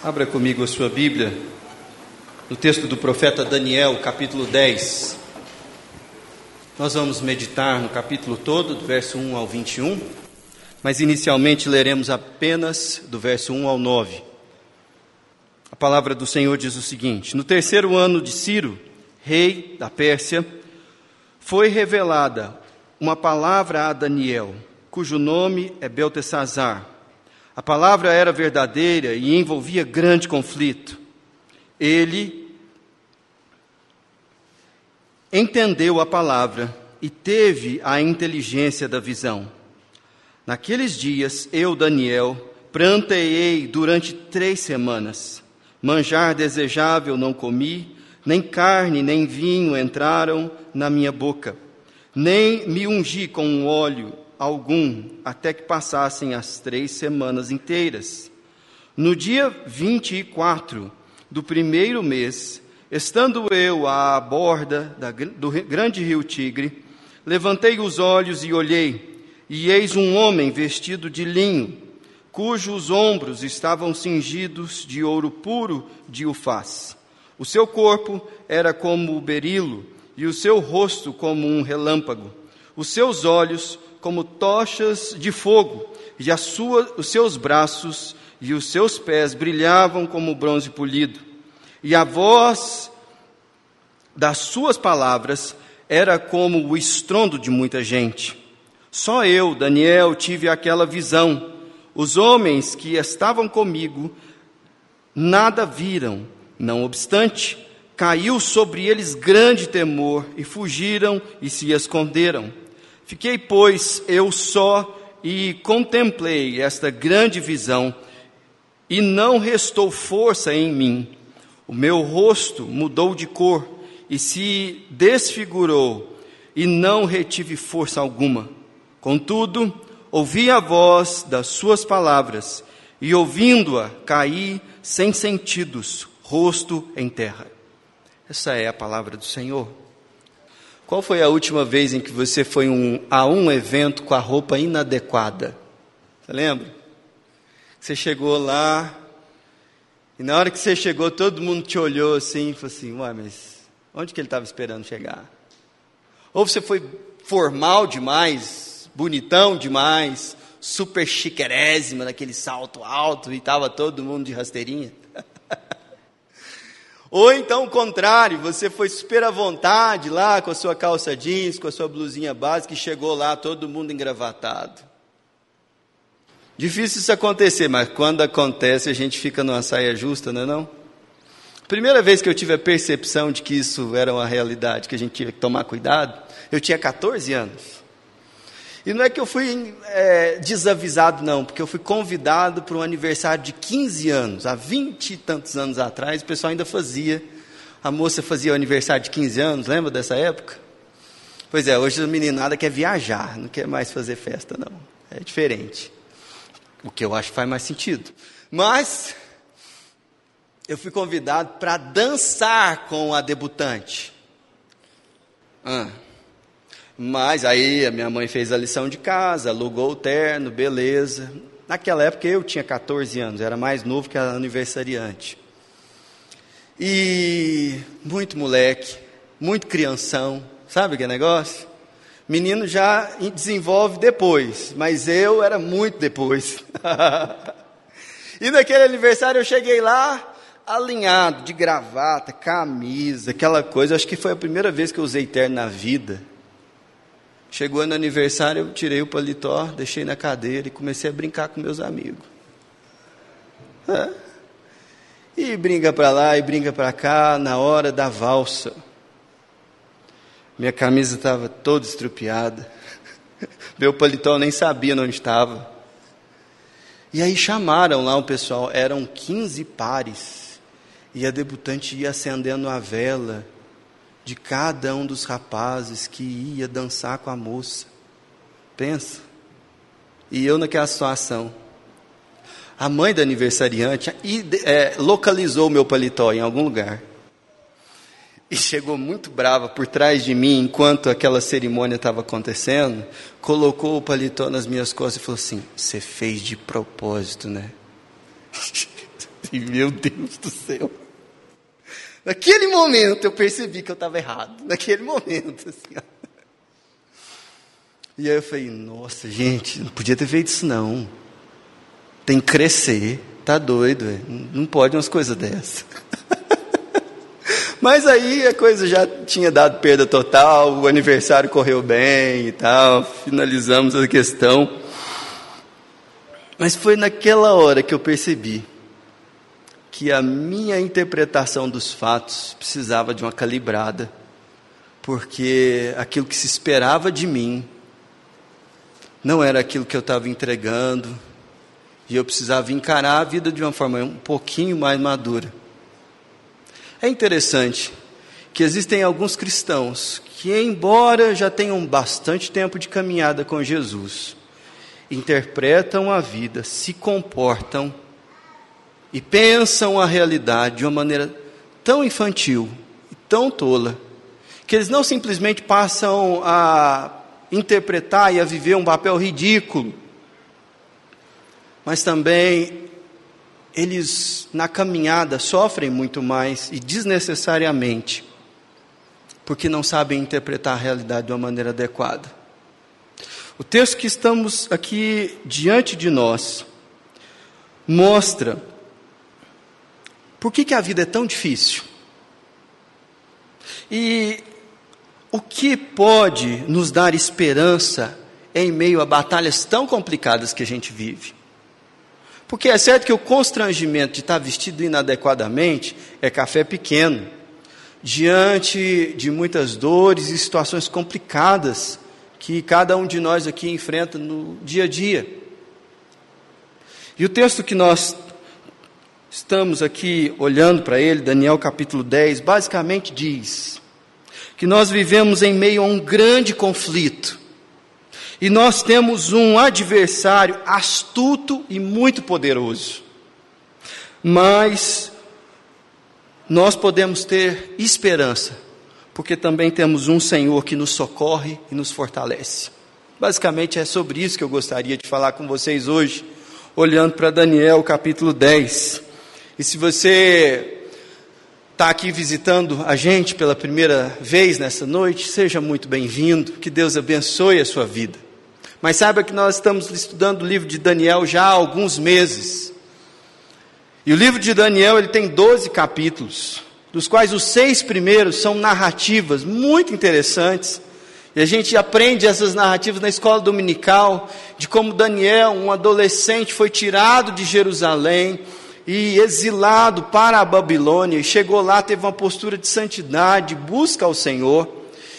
Abra comigo a sua Bíblia, no texto do profeta Daniel, capítulo 10. Nós vamos meditar no capítulo todo, do verso 1 ao 21, mas inicialmente leremos apenas do verso 1 ao 9. A palavra do Senhor diz o seguinte: No terceiro ano de Ciro, rei da Pérsia, foi revelada uma palavra a Daniel, cujo nome é Beltesazar a palavra era verdadeira e envolvia grande conflito. Ele entendeu a palavra e teve a inteligência da visão. Naqueles dias, eu, Daniel, pranteei durante três semanas. Manjar desejável não comi, nem carne nem vinho entraram na minha boca, nem me ungi com um óleo algum até que passassem as três semanas inteiras. No dia 24 do primeiro mês, estando eu à borda da, do grande rio Tigre, levantei os olhos e olhei, e eis um homem vestido de linho, cujos ombros estavam cingidos de ouro puro de ufaz. O seu corpo era como o berilo, e o seu rosto como um relâmpago. Os seus olhos como tochas de fogo, e sua, os seus braços e os seus pés brilhavam como bronze polido. E a voz das suas palavras era como o estrondo de muita gente. Só eu, Daniel, tive aquela visão. Os homens que estavam comigo nada viram. Não obstante, caiu sobre eles grande temor e fugiram e se esconderam. Fiquei, pois, eu só e contemplei esta grande visão, e não restou força em mim. O meu rosto mudou de cor e se desfigurou, e não retive força alguma. Contudo, ouvi a voz das suas palavras, e ouvindo-a, caí sem sentidos, rosto em terra. Essa é a palavra do Senhor. Qual foi a última vez em que você foi um, a um evento com a roupa inadequada? Você lembra? Você chegou lá, e na hora que você chegou, todo mundo te olhou assim e falou assim: Ué, mas onde que ele estava esperando chegar? Ou você foi formal demais, bonitão demais, super chiquerésima, naquele salto alto, e estava todo mundo de rasteirinha? Ou então o contrário, você foi super à vontade lá com a sua calça jeans, com a sua blusinha básica e chegou lá todo mundo engravatado. Difícil isso acontecer, mas quando acontece a gente fica numa saia justa, não é não? Primeira vez que eu tive a percepção de que isso era uma realidade, que a gente tinha que tomar cuidado, eu tinha 14 anos. E não é que eu fui é, desavisado, não, porque eu fui convidado para um aniversário de 15 anos, há 20 e tantos anos atrás, o pessoal ainda fazia. A moça fazia o aniversário de 15 anos, lembra dessa época? Pois é, hoje a meninada quer viajar, não quer mais fazer festa, não. É diferente. O que eu acho que faz mais sentido. Mas, eu fui convidado para dançar com a debutante. Ah. Mas aí a minha mãe fez a lição de casa, alugou o terno, beleza. Naquela época eu tinha 14 anos, era mais novo que a aniversariante. E muito moleque, muito crianção, sabe que negócio? Menino já desenvolve depois, mas eu era muito depois. e naquele aniversário eu cheguei lá, alinhado, de gravata, camisa, aquela coisa. Acho que foi a primeira vez que eu usei terno na vida. Chegou no aniversário, eu tirei o paletó, deixei na cadeira e comecei a brincar com meus amigos. E brinca para lá e brinca para cá na hora da valsa. Minha camisa estava toda estrupiada. Meu paletó nem sabia onde estava. E aí chamaram lá o pessoal, eram 15 pares. E a debutante ia acendendo a vela de cada um dos rapazes que ia dançar com a moça. Pensa. E eu naquela situação. A mãe da aniversariante é, localizou o meu paletó em algum lugar. E chegou muito brava por trás de mim, enquanto aquela cerimônia estava acontecendo, colocou o paletó nas minhas costas e falou assim: Você fez de propósito, né? falei, meu Deus do céu. Naquele momento eu percebi que eu estava errado. Naquele momento, assim. Ó. E aí eu falei, nossa, gente, não podia ter feito isso não. Tem que crescer. Tá doido, véio. não pode umas coisas dessas. Mas aí a coisa já tinha dado perda total, o aniversário correu bem e tal, finalizamos a questão. Mas foi naquela hora que eu percebi que a minha interpretação dos fatos precisava de uma calibrada, porque aquilo que se esperava de mim não era aquilo que eu estava entregando, e eu precisava encarar a vida de uma forma um pouquinho mais madura. É interessante que existem alguns cristãos que, embora já tenham bastante tempo de caminhada com Jesus, interpretam a vida, se comportam e pensam a realidade de uma maneira tão infantil e tão tola, que eles não simplesmente passam a interpretar e a viver um papel ridículo, mas também eles na caminhada sofrem muito mais e desnecessariamente, porque não sabem interpretar a realidade de uma maneira adequada. O texto que estamos aqui diante de nós mostra por que, que a vida é tão difícil? E o que pode nos dar esperança em meio a batalhas tão complicadas que a gente vive? Porque é certo que o constrangimento de estar vestido inadequadamente é café pequeno, diante de muitas dores e situações complicadas que cada um de nós aqui enfrenta no dia a dia. E o texto que nós estamos aqui olhando para ele, Daniel capítulo 10, basicamente diz que nós vivemos em meio a um grande conflito. E nós temos um adversário astuto e muito poderoso. Mas nós podemos ter esperança, porque também temos um Senhor que nos socorre e nos fortalece. Basicamente é sobre isso que eu gostaria de falar com vocês hoje, olhando para Daniel capítulo 10. E se você está aqui visitando a gente pela primeira vez nessa noite, seja muito bem-vindo, que Deus abençoe a sua vida. Mas saiba que nós estamos estudando o livro de Daniel já há alguns meses. E o livro de Daniel ele tem 12 capítulos, dos quais os seis primeiros são narrativas muito interessantes. E a gente aprende essas narrativas na escola dominical, de como Daniel, um adolescente, foi tirado de Jerusalém e exilado para a Babilônia, chegou lá, teve uma postura de santidade, busca ao Senhor,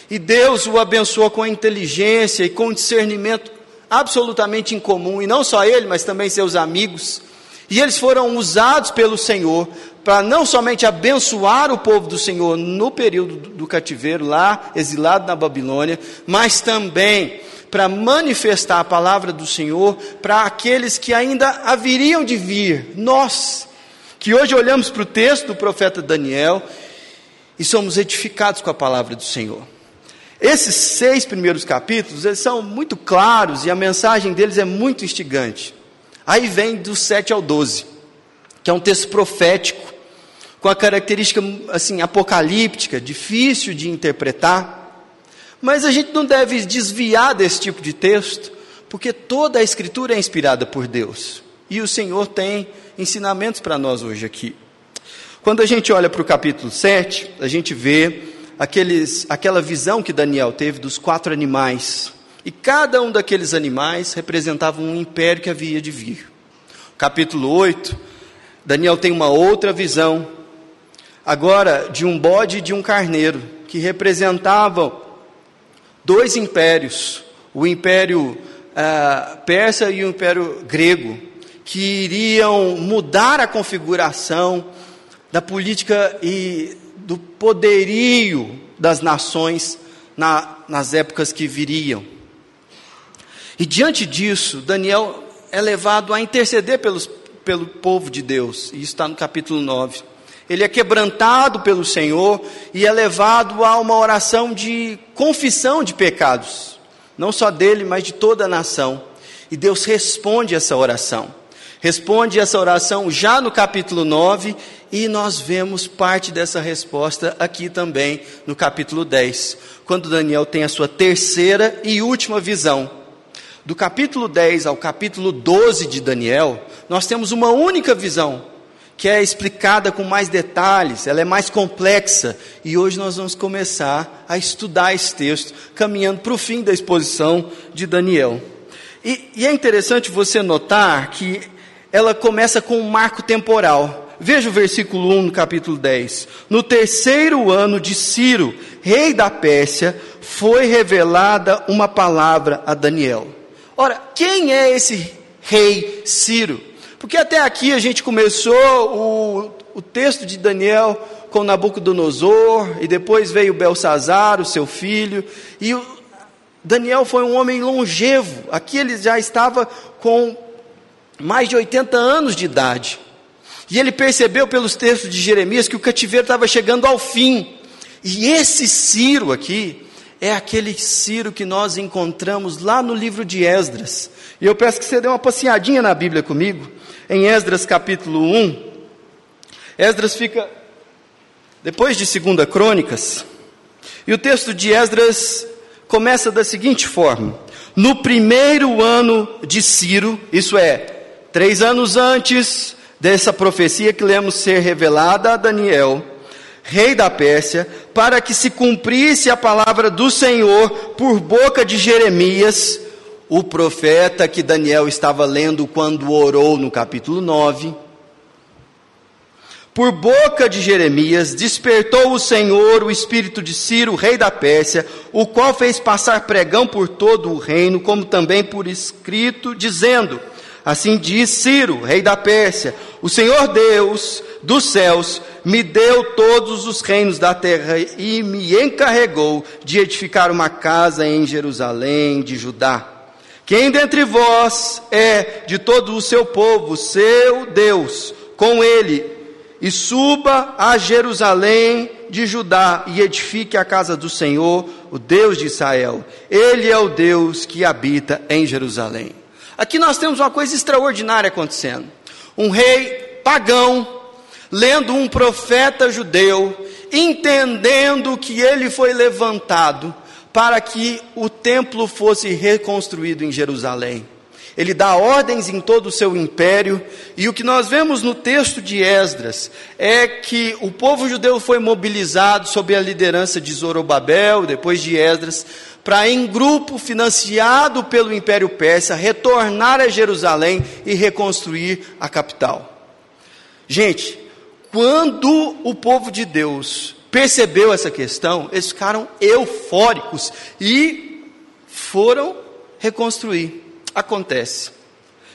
e Deus o abençoou com inteligência e com discernimento absolutamente incomum, e não só ele, mas também seus amigos, e eles foram usados pelo Senhor para não somente abençoar o povo do Senhor no período do cativeiro, lá exilado na Babilônia, mas também para manifestar a palavra do Senhor para aqueles que ainda haveriam de vir. Nós, que hoje olhamos para o texto do profeta Daniel e somos edificados com a palavra do Senhor. Esses seis primeiros capítulos, eles são muito claros e a mensagem deles é muito instigante. Aí vem do 7 ao 12, que é um texto profético, com a característica assim apocalíptica, difícil de interpretar. Mas a gente não deve desviar desse tipo de texto, porque toda a Escritura é inspirada por Deus. E o Senhor tem ensinamentos para nós hoje aqui. Quando a gente olha para o capítulo 7, a gente vê aqueles, aquela visão que Daniel teve dos quatro animais. E cada um daqueles animais representava um império que havia de vir. Capítulo 8, Daniel tem uma outra visão, agora de um bode e de um carneiro, que representavam dois impérios, o império uh, persa e o império grego, que iriam mudar a configuração da política e do poderio das nações na, nas épocas que viriam. E diante disso, Daniel é levado a interceder pelos, pelo povo de Deus, e isso está no capítulo 9 ele é quebrantado pelo Senhor e é levado a uma oração de confissão de pecados, não só dele, mas de toda a nação. E Deus responde essa oração. responde essa oração já no capítulo 9 e nós vemos parte dessa resposta aqui também no capítulo 10, quando Daniel tem a sua terceira e última visão. Do capítulo 10 ao capítulo 12 de Daniel, nós temos uma única visão, que é explicada com mais detalhes, ela é mais complexa, e hoje nós vamos começar a estudar esse texto, caminhando para o fim da exposição de Daniel. E, e é interessante você notar que ela começa com um marco temporal. Veja o versículo 1 no capítulo 10. No terceiro ano de Ciro, rei da Pérsia, foi revelada uma palavra a Daniel. Ora, quem é esse rei Ciro? Porque até aqui a gente começou o, o texto de Daniel com Nabucodonosor, e depois veio Belsazar, o seu filho, e o, Daniel foi um homem longevo. Aqui ele já estava com mais de 80 anos de idade. E ele percebeu pelos textos de Jeremias que o cativeiro estava chegando ao fim. E esse Ciro aqui é aquele Ciro que nós encontramos lá no livro de Esdras. E eu peço que você dê uma passeadinha na Bíblia comigo, em Esdras capítulo 1. Esdras fica depois de Segunda Crônicas. E o texto de Esdras começa da seguinte forma: No primeiro ano de Ciro, isso é, três anos antes dessa profecia que lemos ser revelada a Daniel, rei da Pérsia, para que se cumprisse a palavra do Senhor por boca de Jeremias, o profeta que Daniel estava lendo quando orou no capítulo 9. Por boca de Jeremias, despertou o Senhor o espírito de Ciro, rei da Pérsia, o qual fez passar pregão por todo o reino, como também por escrito, dizendo: Assim diz Ciro, rei da Pérsia: O Senhor Deus dos céus me deu todos os reinos da terra e me encarregou de edificar uma casa em Jerusalém de Judá. Quem dentre vós é de todo o seu povo, seu Deus, com ele e suba a Jerusalém de Judá e edifique a casa do Senhor, o Deus de Israel. Ele é o Deus que habita em Jerusalém. Aqui nós temos uma coisa extraordinária acontecendo. Um rei pagão, lendo um profeta judeu, entendendo que ele foi levantado para que o templo fosse reconstruído em Jerusalém ele dá ordens em todo o seu império, e o que nós vemos no texto de Esdras é que o povo judeu foi mobilizado sob a liderança de Zorobabel, depois de Esdras, para em grupo financiado pelo Império Persa retornar a Jerusalém e reconstruir a capital. Gente, quando o povo de Deus percebeu essa questão, eles ficaram eufóricos e foram reconstruir. Acontece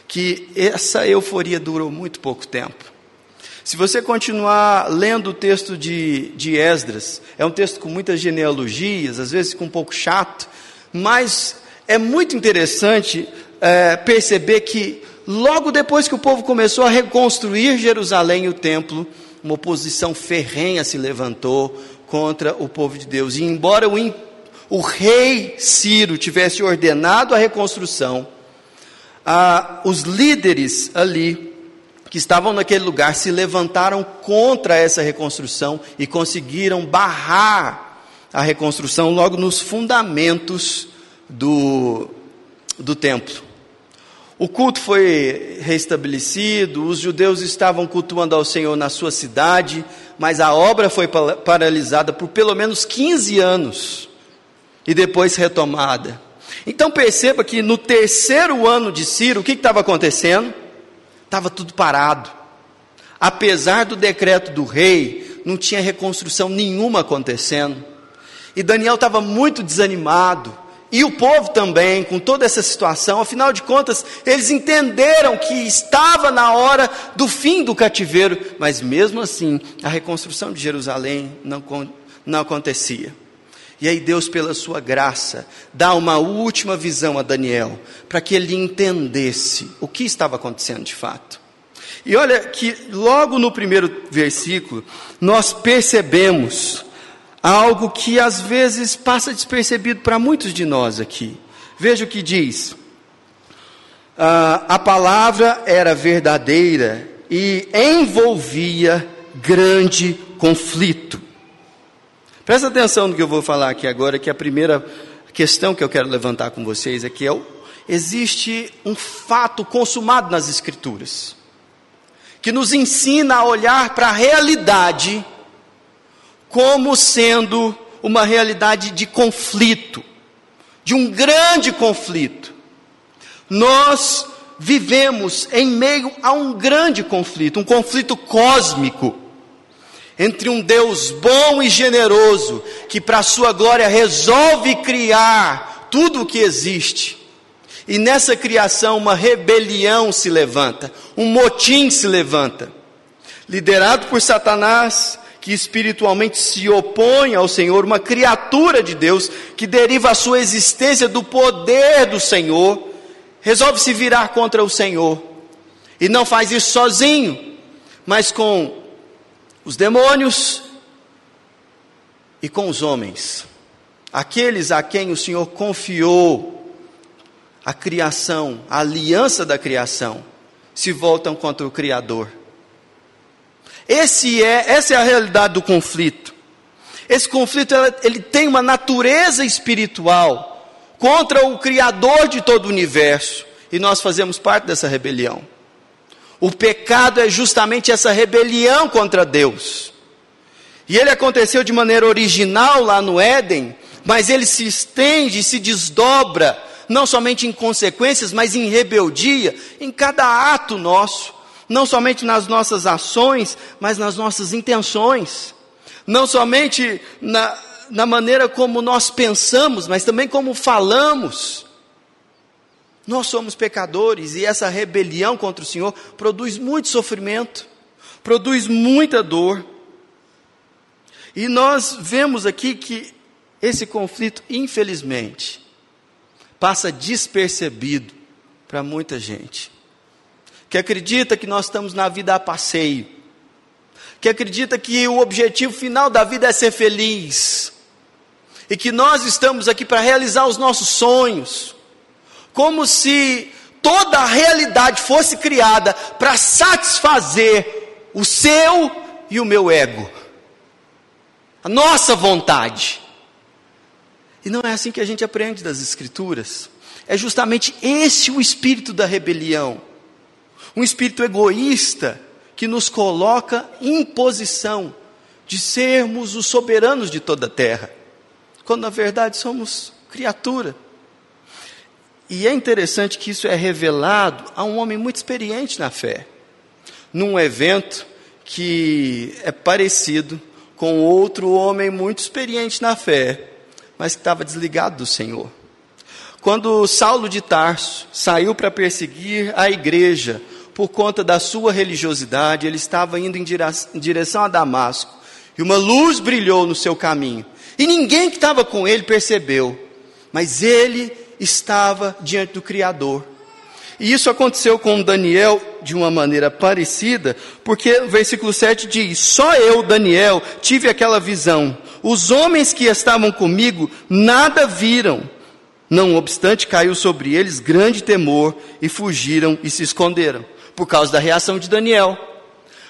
que essa euforia durou muito pouco tempo. Se você continuar lendo o texto de, de Esdras, é um texto com muitas genealogias, às vezes com um pouco chato, mas é muito interessante é, perceber que logo depois que o povo começou a reconstruir Jerusalém e o templo, uma oposição ferrenha se levantou contra o povo de Deus. E embora o, o rei Ciro tivesse ordenado a reconstrução, os líderes ali que estavam naquele lugar se levantaram contra essa reconstrução e conseguiram barrar a reconstrução logo nos fundamentos do, do templo. O culto foi restabelecido, os judeus estavam cultuando ao Senhor na sua cidade, mas a obra foi paralisada por pelo menos 15 anos e depois retomada. Então perceba que no terceiro ano de Ciro, o que estava acontecendo? Estava tudo parado. Apesar do decreto do rei, não tinha reconstrução nenhuma acontecendo. E Daniel estava muito desanimado. E o povo também, com toda essa situação, afinal de contas, eles entenderam que estava na hora do fim do cativeiro, mas mesmo assim, a reconstrução de Jerusalém não, não acontecia. E aí Deus, pela sua graça, dá uma última visão a Daniel, para que ele entendesse o que estava acontecendo de fato. E olha que logo no primeiro versículo, nós percebemos algo que às vezes passa despercebido para muitos de nós aqui. Veja o que diz: ah, a palavra era verdadeira e envolvia grande conflito. Presta atenção no que eu vou falar aqui agora, que a primeira questão que eu quero levantar com vocês é que é existe um fato consumado nas Escrituras, que nos ensina a olhar para a realidade como sendo uma realidade de conflito, de um grande conflito. Nós vivemos em meio a um grande conflito, um conflito cósmico entre um Deus bom e generoso, que para sua glória resolve criar tudo o que existe. E nessa criação uma rebelião se levanta, um motim se levanta. Liderado por Satanás, que espiritualmente se opõe ao Senhor, uma criatura de Deus que deriva a sua existência do poder do Senhor, resolve se virar contra o Senhor. E não faz isso sozinho, mas com os demônios e com os homens, aqueles a quem o Senhor confiou a criação, a aliança da criação, se voltam contra o Criador. Esse é, essa é a realidade do conflito. Esse conflito ele tem uma natureza espiritual contra o Criador de todo o universo, e nós fazemos parte dessa rebelião. O pecado é justamente essa rebelião contra Deus. E ele aconteceu de maneira original lá no Éden, mas ele se estende, se desdobra, não somente em consequências, mas em rebeldia, em cada ato nosso não somente nas nossas ações, mas nas nossas intenções, não somente na, na maneira como nós pensamos, mas também como falamos. Nós somos pecadores e essa rebelião contra o Senhor produz muito sofrimento, produz muita dor. E nós vemos aqui que esse conflito, infelizmente, passa despercebido para muita gente que acredita que nós estamos na vida a passeio, que acredita que o objetivo final da vida é ser feliz, e que nós estamos aqui para realizar os nossos sonhos, como se toda a realidade fosse criada para satisfazer o seu e o meu ego, a nossa vontade. E não é assim que a gente aprende das Escrituras. É justamente esse o espírito da rebelião um espírito egoísta que nos coloca em posição de sermos os soberanos de toda a terra, quando na verdade somos criatura. E é interessante que isso é revelado a um homem muito experiente na fé, num evento que é parecido com outro homem muito experiente na fé, mas que estava desligado do Senhor. Quando Saulo de Tarso saiu para perseguir a igreja, por conta da sua religiosidade, ele estava indo em direção a Damasco, e uma luz brilhou no seu caminho. E ninguém que estava com ele percebeu, mas ele estava diante do Criador. E isso aconteceu com Daniel de uma maneira parecida, porque o versículo 7 diz: Só eu, Daniel, tive aquela visão. Os homens que estavam comigo nada viram. Não obstante, caiu sobre eles grande temor e fugiram e se esconderam por causa da reação de Daniel.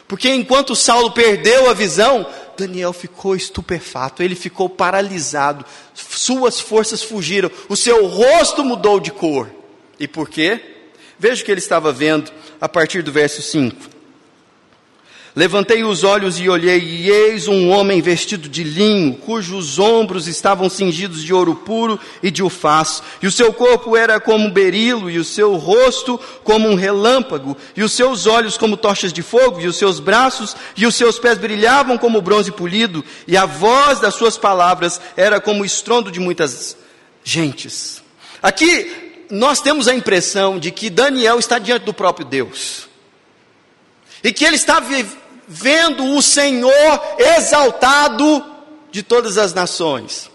Porque enquanto Saulo perdeu a visão, Daniel ficou estupefato, ele ficou paralisado, suas forças fugiram, o seu rosto mudou de cor. E por quê? Veja o que ele estava vendo a partir do verso 5. Levantei os olhos e olhei, e eis um homem vestido de linho, cujos ombros estavam cingidos de ouro puro e de ufaz, e o seu corpo era como berilo, e o seu rosto como um relâmpago, e os seus olhos como tochas de fogo, e os seus braços e os seus pés brilhavam como bronze polido, e a voz das suas palavras era como o estrondo de muitas gentes. Aqui nós temos a impressão de que Daniel está diante do próprio Deus. E que ele está vendo o Senhor exaltado de todas as nações.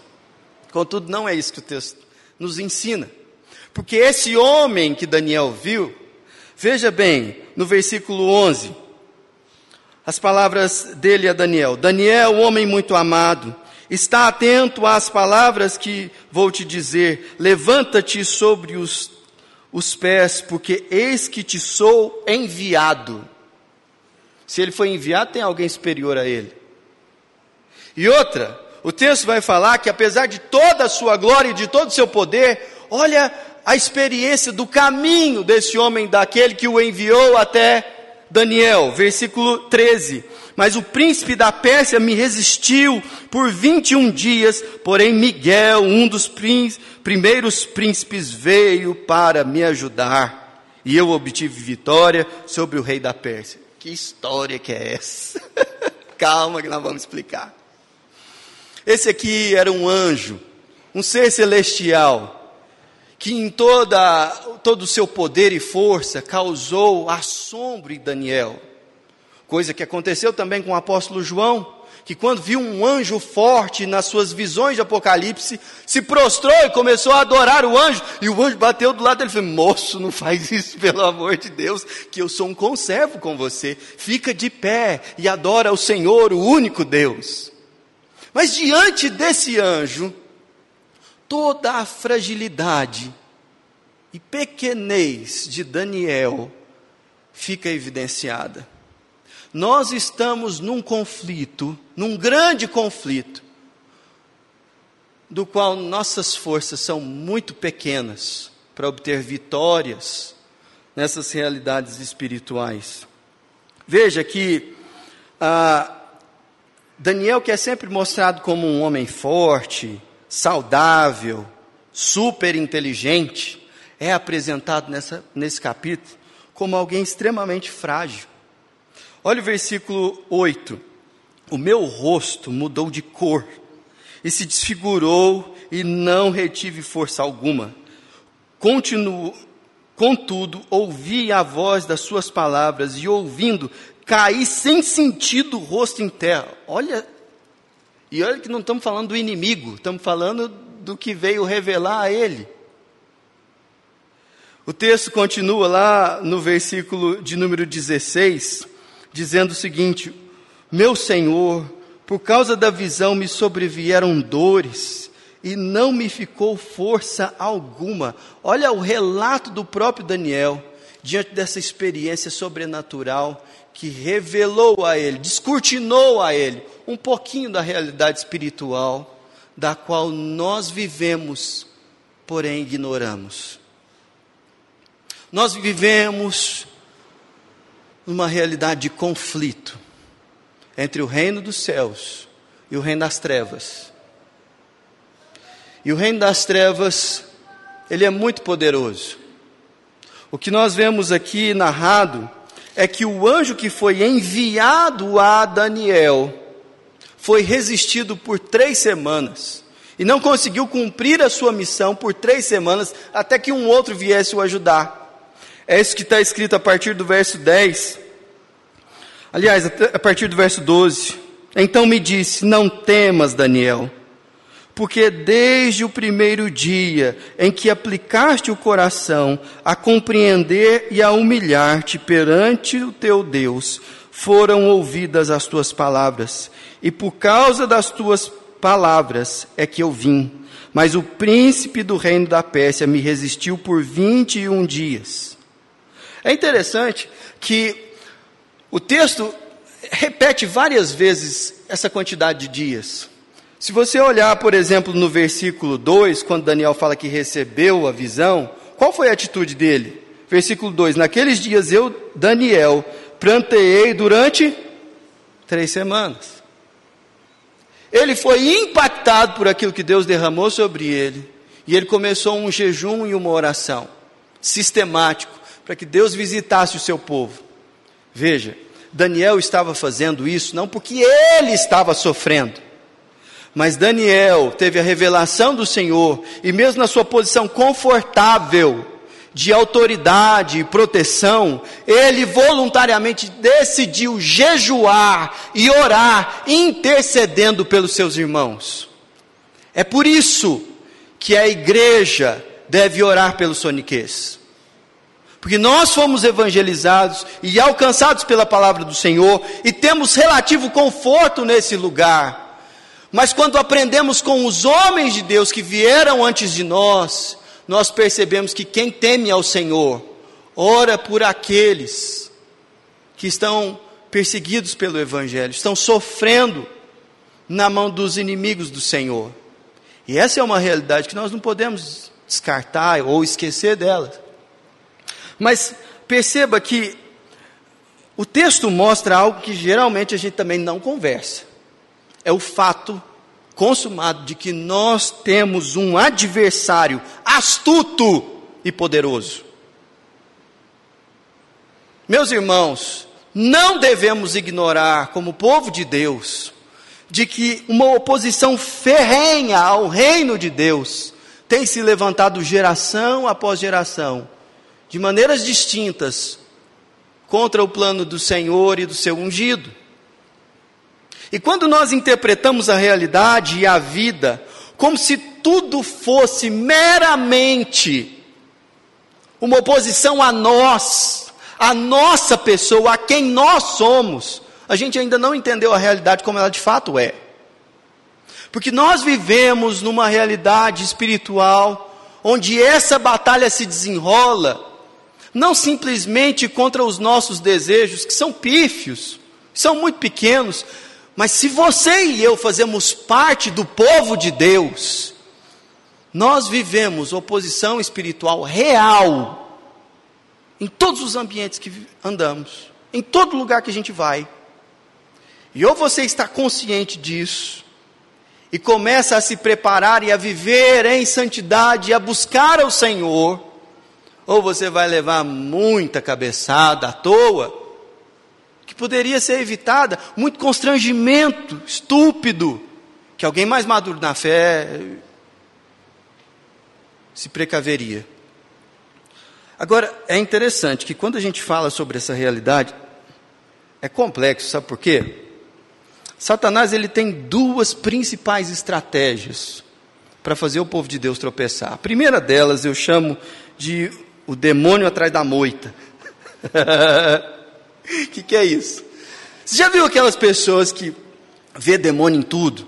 Contudo, não é isso que o texto nos ensina. Porque esse homem que Daniel viu, veja bem, no versículo 11, as palavras dele a Daniel: Daniel, homem muito amado, está atento às palavras que vou te dizer, levanta-te sobre os, os pés, porque eis que te sou enviado. Se ele foi enviado, tem alguém superior a ele. E outra, o texto vai falar que apesar de toda a sua glória e de todo o seu poder, olha a experiência do caminho desse homem, daquele que o enviou até Daniel, versículo 13. Mas o príncipe da Pérsia me resistiu por 21 dias, porém Miguel, um dos primeiros príncipes, veio para me ajudar. E eu obtive vitória sobre o rei da Pérsia. Que história que é essa? Calma que nós vamos explicar. Esse aqui era um anjo, um ser celestial, que em toda, todo o seu poder e força causou assombro em Daniel. Coisa que aconteceu também com o apóstolo João, que quando viu um anjo forte nas suas visões de Apocalipse, se prostrou e começou a adorar o anjo, e o anjo bateu do lado dele e falou: Moço, não faz isso, pelo amor de Deus, que eu sou um conservo com você. Fica de pé e adora o Senhor, o único Deus. Mas diante desse anjo, toda a fragilidade e pequenez de Daniel fica evidenciada. Nós estamos num conflito, num grande conflito, do qual nossas forças são muito pequenas para obter vitórias nessas realidades espirituais. Veja que ah, Daniel, que é sempre mostrado como um homem forte, saudável, super inteligente, é apresentado nessa, nesse capítulo como alguém extremamente frágil. Olha o versículo 8. O meu rosto mudou de cor e se desfigurou e não retive força alguma. Continuo, contudo, ouvi a voz das suas palavras e ouvindo, cair sem sentido o rosto em terra. Olha, e olha que não estamos falando do inimigo, estamos falando do que veio revelar a ele. O texto continua lá no versículo de número 16, dizendo o seguinte: Meu Senhor, por causa da visão me sobrevieram dores e não me ficou força alguma. Olha o relato do próprio Daniel diante dessa experiência sobrenatural que revelou a ele, descortinou a ele um pouquinho da realidade espiritual da qual nós vivemos, porém ignoramos. Nós vivemos numa realidade de conflito entre o reino dos céus e o reino das trevas. E o reino das trevas, ele é muito poderoso. O que nós vemos aqui narrado é que o anjo que foi enviado a Daniel foi resistido por três semanas e não conseguiu cumprir a sua missão por três semanas até que um outro viesse o ajudar. É isso que está escrito a partir do verso 10. Aliás, a partir do verso 12. Então me disse: Não temas, Daniel porque desde o primeiro dia em que aplicaste o coração a compreender e a humilhar-te perante o teu Deus, foram ouvidas as tuas palavras, e por causa das tuas palavras é que eu vim. Mas o príncipe do reino da Pérsia me resistiu por vinte e um dias. É interessante que o texto repete várias vezes essa quantidade de dias. Se você olhar, por exemplo, no versículo 2, quando Daniel fala que recebeu a visão, qual foi a atitude dele? Versículo 2: Naqueles dias eu, Daniel, planteei durante três semanas. Ele foi impactado por aquilo que Deus derramou sobre ele, e ele começou um jejum e uma oração sistemático para que Deus visitasse o seu povo. Veja, Daniel estava fazendo isso não porque ele estava sofrendo, mas Daniel teve a revelação do Senhor, e mesmo na sua posição confortável, de autoridade e proteção, ele voluntariamente decidiu jejuar e orar, intercedendo pelos seus irmãos. É por isso que a igreja deve orar pelos soniquês. Porque nós fomos evangelizados e alcançados pela palavra do Senhor e temos relativo conforto nesse lugar. Mas quando aprendemos com os homens de Deus que vieram antes de nós, nós percebemos que quem teme ao Senhor, ora por aqueles que estão perseguidos pelo Evangelho, estão sofrendo na mão dos inimigos do Senhor. E essa é uma realidade que nós não podemos descartar ou esquecer dela. Mas perceba que o texto mostra algo que geralmente a gente também não conversa. É o fato consumado de que nós temos um adversário astuto e poderoso. Meus irmãos, não devemos ignorar, como povo de Deus, de que uma oposição ferrenha ao reino de Deus tem se levantado geração após geração, de maneiras distintas, contra o plano do Senhor e do seu ungido. E quando nós interpretamos a realidade e a vida como se tudo fosse meramente uma oposição a nós, a nossa pessoa, a quem nós somos, a gente ainda não entendeu a realidade como ela de fato é. Porque nós vivemos numa realidade espiritual onde essa batalha se desenrola não simplesmente contra os nossos desejos, que são pífios, são muito pequenos, mas se você e eu fazemos parte do povo de Deus, nós vivemos oposição espiritual real em todos os ambientes que andamos, em todo lugar que a gente vai. E ou você está consciente disso, e começa a se preparar e a viver em santidade e a buscar o Senhor, ou você vai levar muita cabeçada à toa, que poderia ser evitada, muito constrangimento estúpido, que alguém mais maduro na fé se precaveria. Agora, é interessante que quando a gente fala sobre essa realidade, é complexo, sabe por quê? Satanás ele tem duas principais estratégias para fazer o povo de Deus tropeçar. A primeira delas eu chamo de o demônio atrás da moita. O que, que é isso? Você já viu aquelas pessoas que vê demônio em tudo?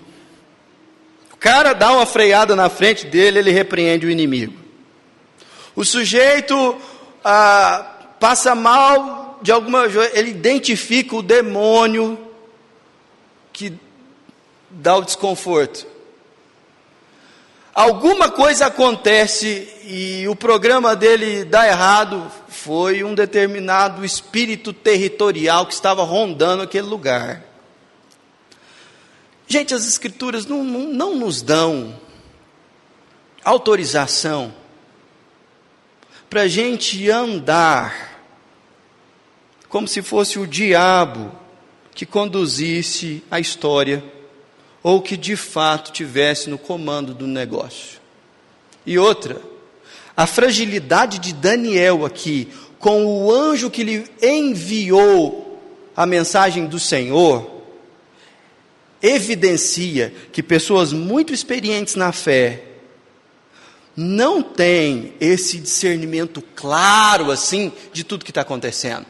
O cara dá uma freada na frente dele, ele repreende o inimigo. O sujeito ah, passa mal de alguma ele identifica o demônio que dá o desconforto. Alguma coisa acontece e o programa dele dá errado, foi um determinado espírito territorial que estava rondando aquele lugar. Gente, as escrituras não, não, não nos dão autorização para a gente andar como se fosse o diabo que conduzisse a história ou que de fato tivesse no comando do negócio. E outra, a fragilidade de Daniel aqui, com o anjo que lhe enviou a mensagem do Senhor, evidencia que pessoas muito experientes na fé não têm esse discernimento claro assim de tudo que está acontecendo.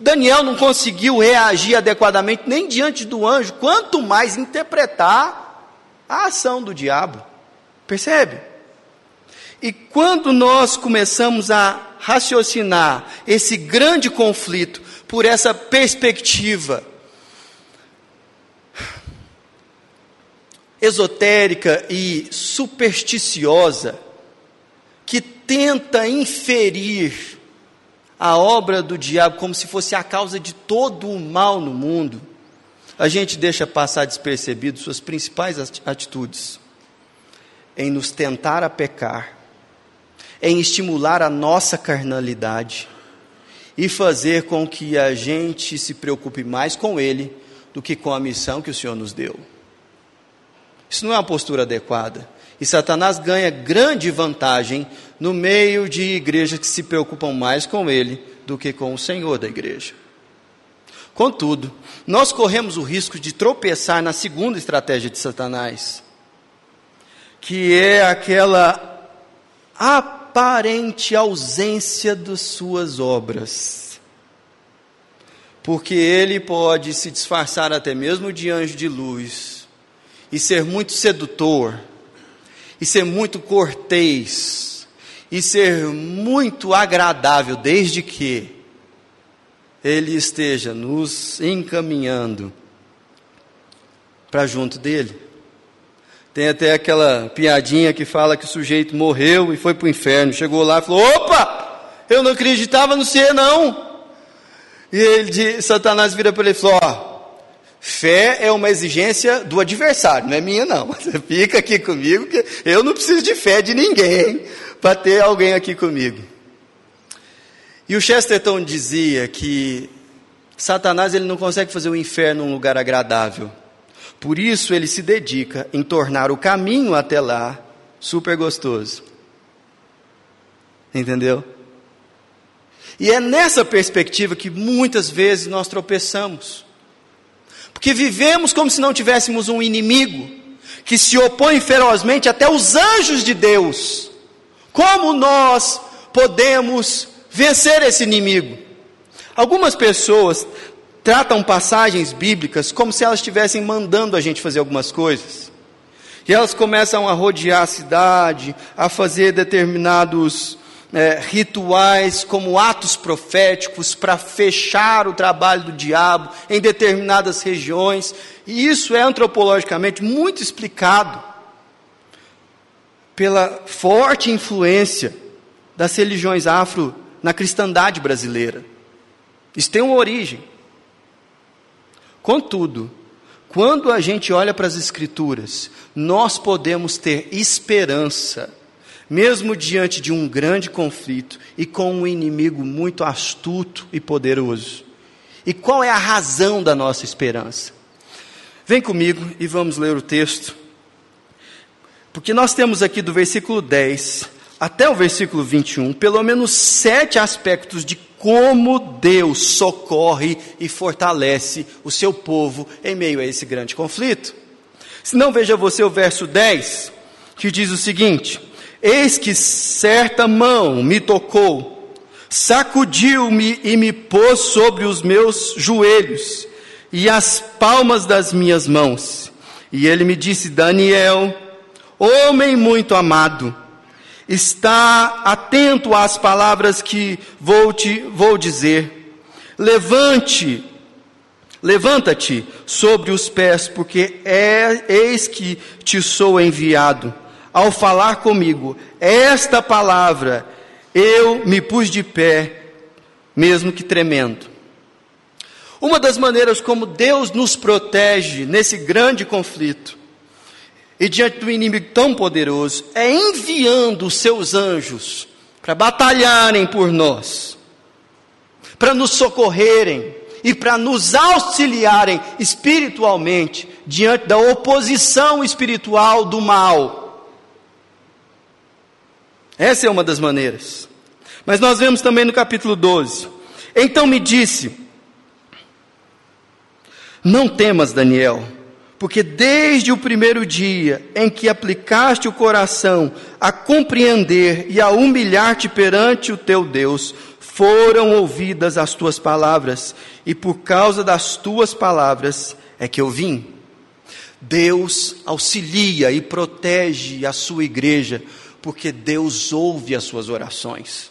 Daniel não conseguiu reagir adequadamente nem diante do anjo, quanto mais interpretar a ação do diabo. Percebe? E quando nós começamos a raciocinar esse grande conflito por essa perspectiva esotérica e supersticiosa, que tenta inferir a obra do diabo como se fosse a causa de todo o mal no mundo, a gente deixa passar despercebido suas principais atitudes em nos tentar a pecar, em estimular a nossa carnalidade e fazer com que a gente se preocupe mais com ele do que com a missão que o Senhor nos deu. Isso não é uma postura adequada. E Satanás ganha grande vantagem no meio de igrejas que se preocupam mais com ele do que com o Senhor da igreja. Contudo, nós corremos o risco de tropeçar na segunda estratégia de Satanás, que é aquela aparente ausência das suas obras. Porque ele pode se disfarçar até mesmo de anjo de luz e ser muito sedutor e ser muito cortês, e ser muito agradável, desde que Ele esteja nos encaminhando para junto dele. Tem até aquela piadinha que fala que o sujeito morreu e foi para o inferno. Chegou lá e falou: opa, eu não acreditava no ser, não. E ele, Satanás vira para ele e falou: ó, fé é uma exigência do adversário, não é minha, não. Você fica aqui comigo, que eu não preciso de fé de ninguém para ter alguém aqui comigo. E o Chesterton dizia que Satanás ele não consegue fazer o inferno um lugar agradável. Por isso ele se dedica em tornar o caminho até lá super gostoso. Entendeu? E é nessa perspectiva que muitas vezes nós tropeçamos. Porque vivemos como se não tivéssemos um inimigo que se opõe ferozmente até os anjos de Deus. Como nós podemos vencer esse inimigo? Algumas pessoas tratam passagens bíblicas como se elas estivessem mandando a gente fazer algumas coisas. E elas começam a rodear a cidade, a fazer determinados é, rituais como atos proféticos para fechar o trabalho do diabo em determinadas regiões. E isso é antropologicamente muito explicado pela forte influência das religiões afro na cristandade brasileira. Isso tem uma origem. Contudo, quando a gente olha para as Escrituras, nós podemos ter esperança, mesmo diante de um grande conflito e com um inimigo muito astuto e poderoso. E qual é a razão da nossa esperança? Vem comigo e vamos ler o texto. Porque nós temos aqui do versículo 10 até o versículo 21, pelo menos sete aspectos de como Deus socorre e fortalece o seu povo em meio a esse grande conflito. Se não, veja você o verso 10, que diz o seguinte: Eis que certa mão me tocou, sacudiu-me e me pôs sobre os meus joelhos e as palmas das minhas mãos. E ele me disse: Daniel, homem muito amado, Está atento às palavras que vou te vou dizer. Levante, levanta-te sobre os pés, porque é, eis que te sou enviado. Ao falar comigo esta palavra, eu me pus de pé, mesmo que tremendo. Uma das maneiras como Deus nos protege nesse grande conflito e diante do inimigo tão poderoso, é enviando os seus anjos para batalharem por nós, para nos socorrerem e para nos auxiliarem espiritualmente diante da oposição espiritual do mal. Essa é uma das maneiras. Mas nós vemos também no capítulo 12. Então me disse: Não temas, Daniel porque desde o primeiro dia em que aplicaste o coração a compreender e a humilhar-te perante o teu Deus, foram ouvidas as tuas palavras, e por causa das tuas palavras é que eu vim. Deus auxilia e protege a sua igreja, porque Deus ouve as suas orações.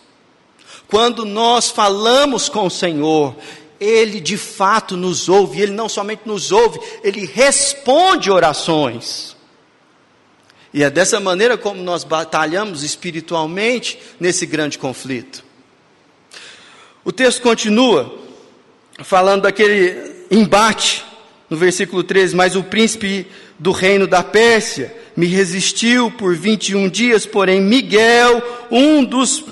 Quando nós falamos com o Senhor ele de fato nos ouve, ele não somente nos ouve, ele responde orações. E é dessa maneira como nós batalhamos espiritualmente nesse grande conflito. O texto continua falando daquele embate no versículo 13, mas o príncipe do reino da Pérsia me resistiu por 21 dias, porém Miguel, um dos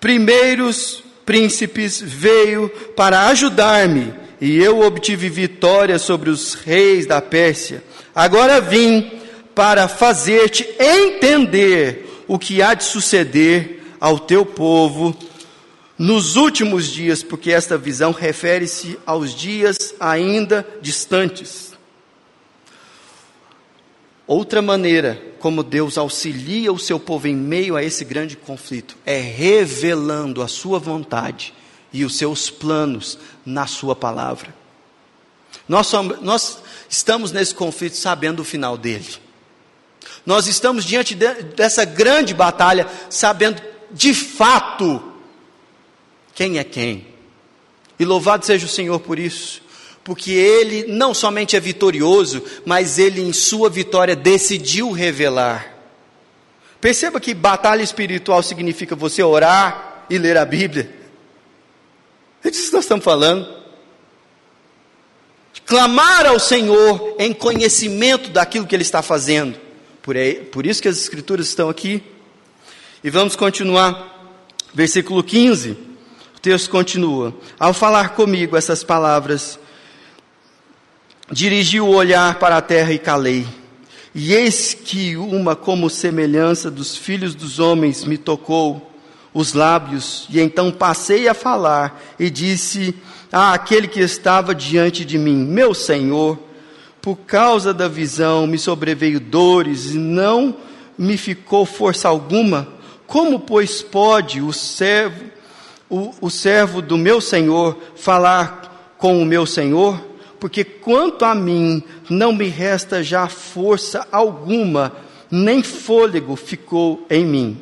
primeiros príncipes veio para ajudar-me, e eu obtive vitória sobre os reis da Pérsia. Agora vim para fazer-te entender o que há de suceder ao teu povo nos últimos dias, porque esta visão refere-se aos dias ainda distantes. Outra maneira como Deus auxilia o seu povo em meio a esse grande conflito é revelando a sua vontade e os seus planos na sua palavra. Nós, somos, nós estamos nesse conflito sabendo o final dele. Nós estamos diante de, dessa grande batalha, sabendo de fato quem é quem. E louvado seja o Senhor por isso, porque Ele não somente é vitorioso, mas Ele, em Sua vitória, decidiu revelar. Perceba que batalha espiritual significa você orar e ler a Bíblia. É disso que nós estamos falando. Clamar ao Senhor em conhecimento daquilo que Ele está fazendo. Por, aí, por isso que as Escrituras estão aqui. E vamos continuar. Versículo 15. O texto continua. Ao falar comigo essas palavras, dirigi o olhar para a terra e calei. E eis que uma como semelhança dos filhos dos homens me tocou os lábios, e então passei a falar e disse àquele que estava diante de mim: Meu Senhor, por causa da visão me sobreveio dores e não me ficou força alguma. Como, pois, pode o servo, o, o servo do meu Senhor falar com o meu Senhor? porque quanto a mim, não me resta já força alguma, nem fôlego ficou em mim.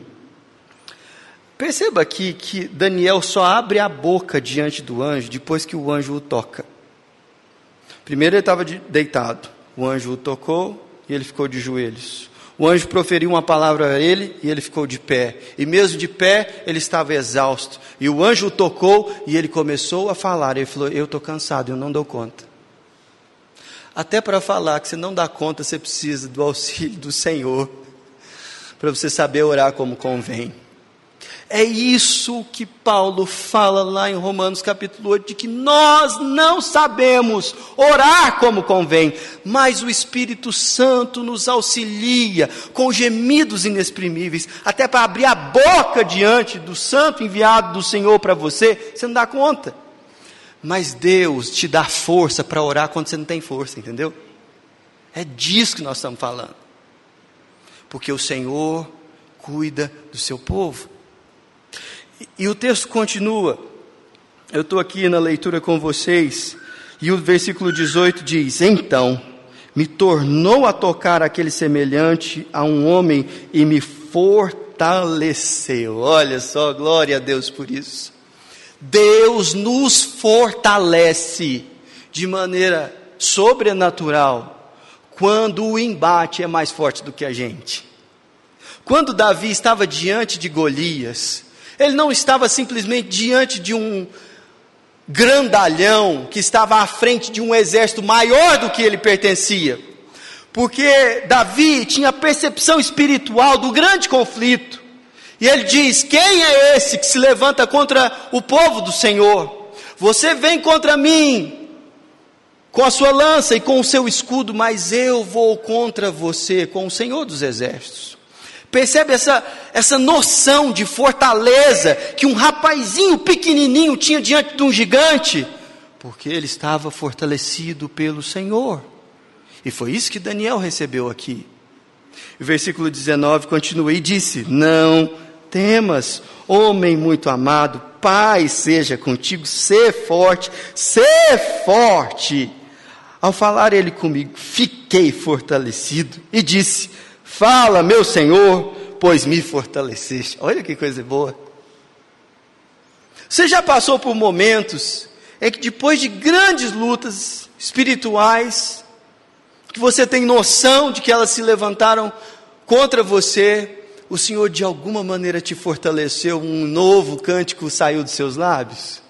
Perceba aqui que Daniel só abre a boca diante do anjo depois que o anjo o toca. Primeiro ele estava deitado, o anjo o tocou e ele ficou de joelhos. O anjo proferiu uma palavra a ele e ele ficou de pé. E mesmo de pé, ele estava exausto. E o anjo o tocou e ele começou a falar. Ele falou: Eu estou cansado, eu não dou conta. Até para falar que você não dá conta, você precisa do auxílio do Senhor, para você saber orar como convém. É isso que Paulo fala lá em Romanos capítulo 8, de que nós não sabemos orar como convém, mas o Espírito Santo nos auxilia com gemidos inexprimíveis, até para abrir a boca diante do santo enviado do Senhor para você, você não dá conta. Mas Deus te dá força para orar quando você não tem força, entendeu? É disso que nós estamos falando. Porque o Senhor cuida do seu povo. E, o texto continua. Eu estou aqui na leitura com vocês. E o versículo 18 diz: Então me tornou a tocar aquele semelhante a um homem e me fortaleceu. Olha só, glória a Deus por isso. Deus nos fortalece de maneira sobrenatural quando o embate é mais forte do que a gente. Quando Davi estava diante de Golias, ele não estava simplesmente diante de um grandalhão que estava à frente de um exército maior do que ele pertencia. Porque Davi tinha percepção espiritual do grande conflito. E ele diz: Quem é esse que se levanta contra o povo do Senhor? Você vem contra mim com a sua lança e com o seu escudo, mas eu vou contra você com o Senhor dos Exércitos. Percebe essa, essa noção de fortaleza que um rapazinho pequenininho tinha diante de um gigante? Porque ele estava fortalecido pelo Senhor. E foi isso que Daniel recebeu aqui. Versículo 19 continua e disse: Não temas, homem muito amado, Pai seja contigo, ser forte, ser forte. Ao falar ele comigo, fiquei fortalecido e disse: Fala, meu Senhor, pois me fortaleceste. Olha que coisa boa. Você já passou por momentos em que, depois de grandes lutas espirituais, que você tem noção de que elas se levantaram contra você, o Senhor de alguma maneira te fortaleceu, um novo cântico saiu dos seus lábios?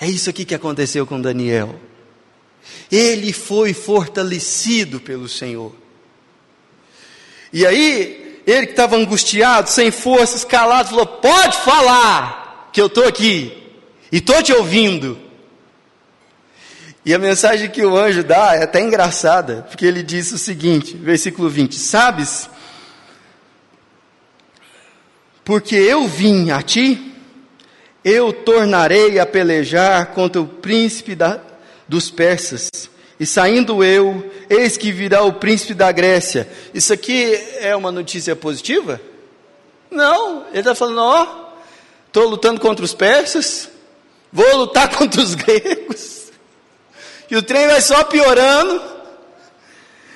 É isso aqui que aconteceu com Daniel. Ele foi fortalecido pelo Senhor. E aí, ele que estava angustiado, sem forças, calado, falou: Pode falar, que eu estou aqui, e estou te ouvindo. E a mensagem que o anjo dá é até engraçada, porque ele diz o seguinte, versículo 20: Sabes porque eu vim a ti, eu tornarei a pelejar contra o príncipe da, dos persas. E saindo eu, eis que virá o príncipe da Grécia. Isso aqui é uma notícia positiva? Não, ele está falando: ó, estou lutando contra os persas, vou lutar contra os gregos, e o trem vai só piorando.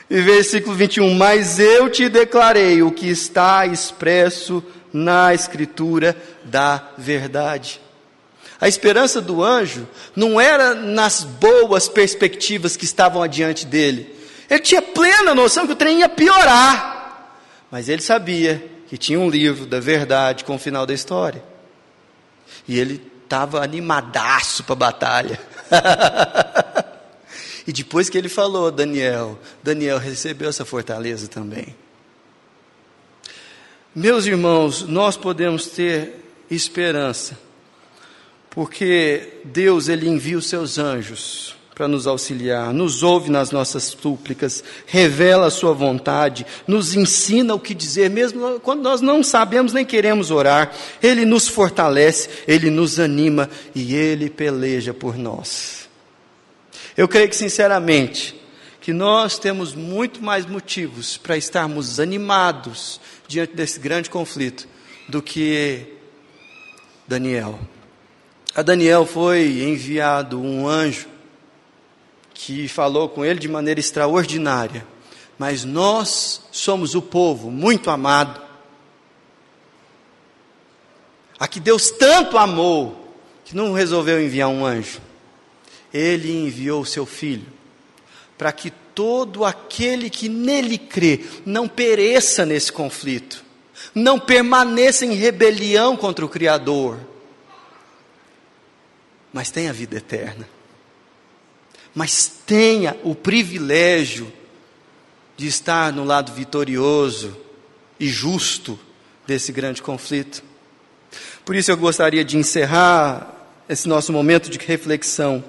E versículo 21, mas eu te declarei o que está expresso na Escritura da verdade. A esperança do anjo não era nas boas perspectivas que estavam adiante dele. Ele tinha plena noção que o trem ia piorar. Mas ele sabia que tinha um livro da verdade com o final da história. E ele estava animadaço para a batalha. e depois que ele falou, Daniel, Daniel recebeu essa fortaleza também. Meus irmãos, nós podemos ter esperança, porque Deus ele envia os seus anjos para nos auxiliar, nos ouve nas nossas súplicas, revela a sua vontade, nos ensina o que dizer, mesmo quando nós não sabemos nem queremos orar. Ele nos fortalece, ele nos anima e ele peleja por nós. Eu creio que sinceramente que nós temos muito mais motivos para estarmos animados diante desse grande conflito do que Daniel. A Daniel foi enviado um anjo que falou com ele de maneira extraordinária, mas nós somos o povo muito amado, a que Deus tanto amou, que não resolveu enviar um anjo, ele enviou o seu filho, para que todo aquele que nele crê não pereça nesse conflito, não permaneça em rebelião contra o Criador, mas tenha vida eterna. Mas tenha o privilégio de estar no lado vitorioso e justo desse grande conflito. Por isso eu gostaria de encerrar esse nosso momento de reflexão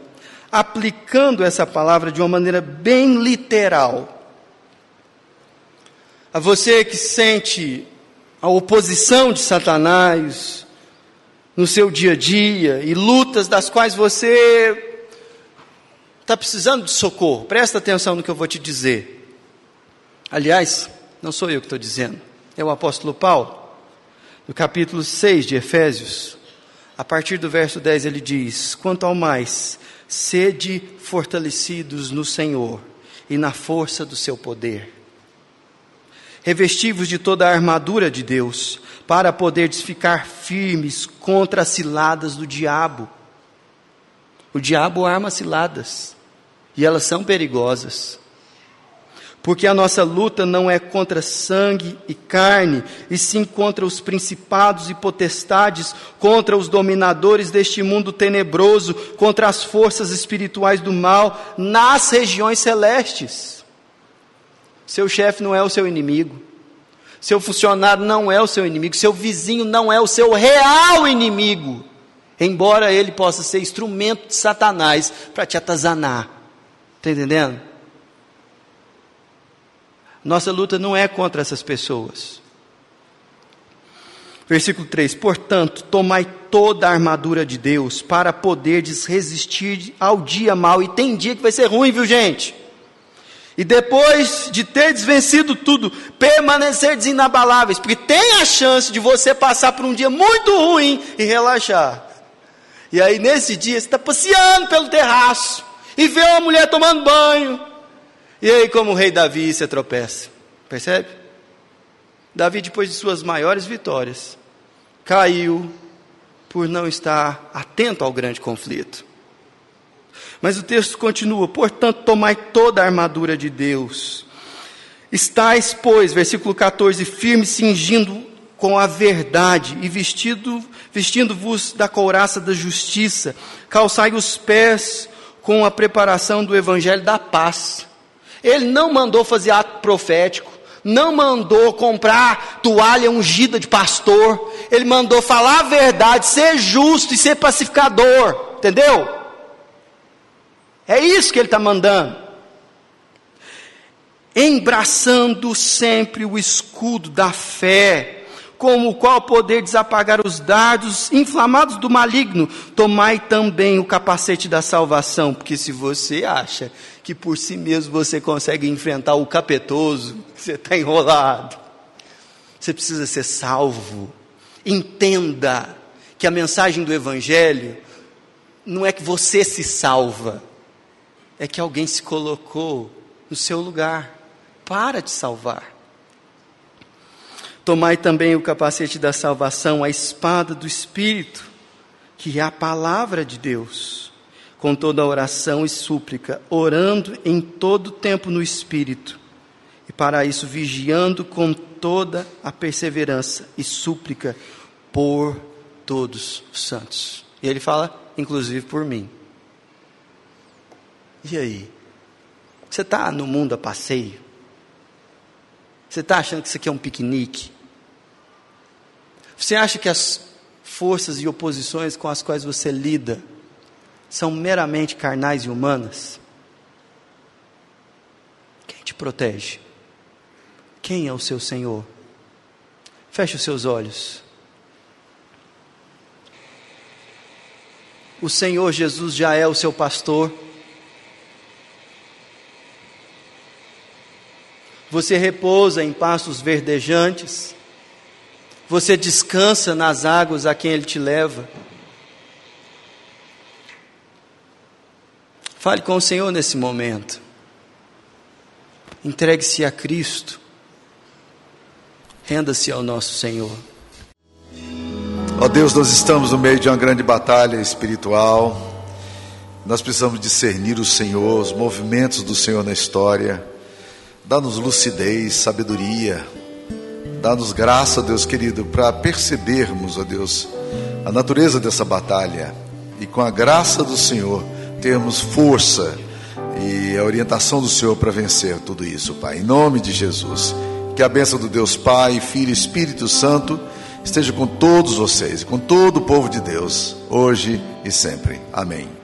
aplicando essa palavra de uma maneira bem literal. A você que sente a oposição de Satanás no seu dia a dia e lutas das quais você está precisando de socorro, presta atenção no que eu vou te dizer. Aliás, não sou eu que estou dizendo, é o apóstolo Paulo, no capítulo 6 de Efésios, a partir do verso 10 ele diz: Quanto ao mais, sede fortalecidos no Senhor e na força do seu poder. Revestivos de toda a armadura de Deus, para poderes ficar firmes contra as ciladas do diabo. O diabo arma ciladas, e elas são perigosas porque a nossa luta não é contra sangue e carne, e sim contra os principados e potestades, contra os dominadores deste mundo tenebroso, contra as forças espirituais do mal nas regiões celestes. Seu chefe não é o seu inimigo, seu funcionário não é o seu inimigo, seu vizinho não é o seu real inimigo, embora ele possa ser instrumento de Satanás para te atazanar. Está entendendo? Nossa luta não é contra essas pessoas. Versículo 3: Portanto, tomai toda a armadura de Deus para poderdes resistir ao dia mau. E tem dia que vai ser ruim, viu, gente? E depois de ter vencido tudo, permanecer inabaláveis, porque tem a chance de você passar por um dia muito ruim e relaxar. E aí, nesse dia, você está passeando pelo terraço e vê uma mulher tomando banho, e aí, como o rei Davi, se tropeça. Percebe? Davi, depois de suas maiores vitórias, caiu por não estar atento ao grande conflito. Mas o texto continua: portanto, tomai toda a armadura de Deus. Estais, pois, versículo 14, firme, cingindo com a verdade e vestido, vestindo-vos da couraça da justiça, calçai os pés com a preparação do evangelho da paz. Ele não mandou fazer ato profético, não mandou comprar toalha ungida de pastor, ele mandou falar a verdade, ser justo e ser pacificador, entendeu? É isso que ele está mandando. Embraçando sempre o escudo da fé, com o qual poder desapagar os dardos inflamados do maligno, tomai também o capacete da salvação, porque se você acha que por si mesmo você consegue enfrentar o capetoso, você está enrolado. Você precisa ser salvo. Entenda que a mensagem do Evangelho não é que você se salva, é que alguém se colocou no seu lugar para te salvar. Tomai também o capacete da salvação, a espada do Espírito, que é a palavra de Deus, com toda oração e súplica, orando em todo tempo no Espírito, e para isso vigiando com toda a perseverança e súplica por todos os santos. E ele fala, inclusive por mim. E aí? Você está no mundo a passeio? Você está achando que isso aqui é um piquenique? Você acha que as forças e oposições com as quais você lida são meramente carnais e humanas? Quem te protege? Quem é o seu Senhor? Feche os seus olhos. O Senhor Jesus já é o seu pastor. Você repousa em pastos verdejantes. Você descansa nas águas a quem Ele te leva. Fale com o Senhor nesse momento. Entregue-se a Cristo. Renda-se ao nosso Senhor. Ó Deus, nós estamos no meio de uma grande batalha espiritual. Nós precisamos discernir o Senhor, os movimentos do Senhor na história. Dá-nos lucidez, sabedoria. Dá-nos graça, Deus querido, para percebermos, ó Deus, a natureza dessa batalha e com a graça do Senhor termos força e a orientação do Senhor para vencer tudo isso, Pai. Em nome de Jesus. Que a bênção do Deus Pai, Filho e Espírito Santo esteja com todos vocês e com todo o povo de Deus, hoje e sempre. Amém.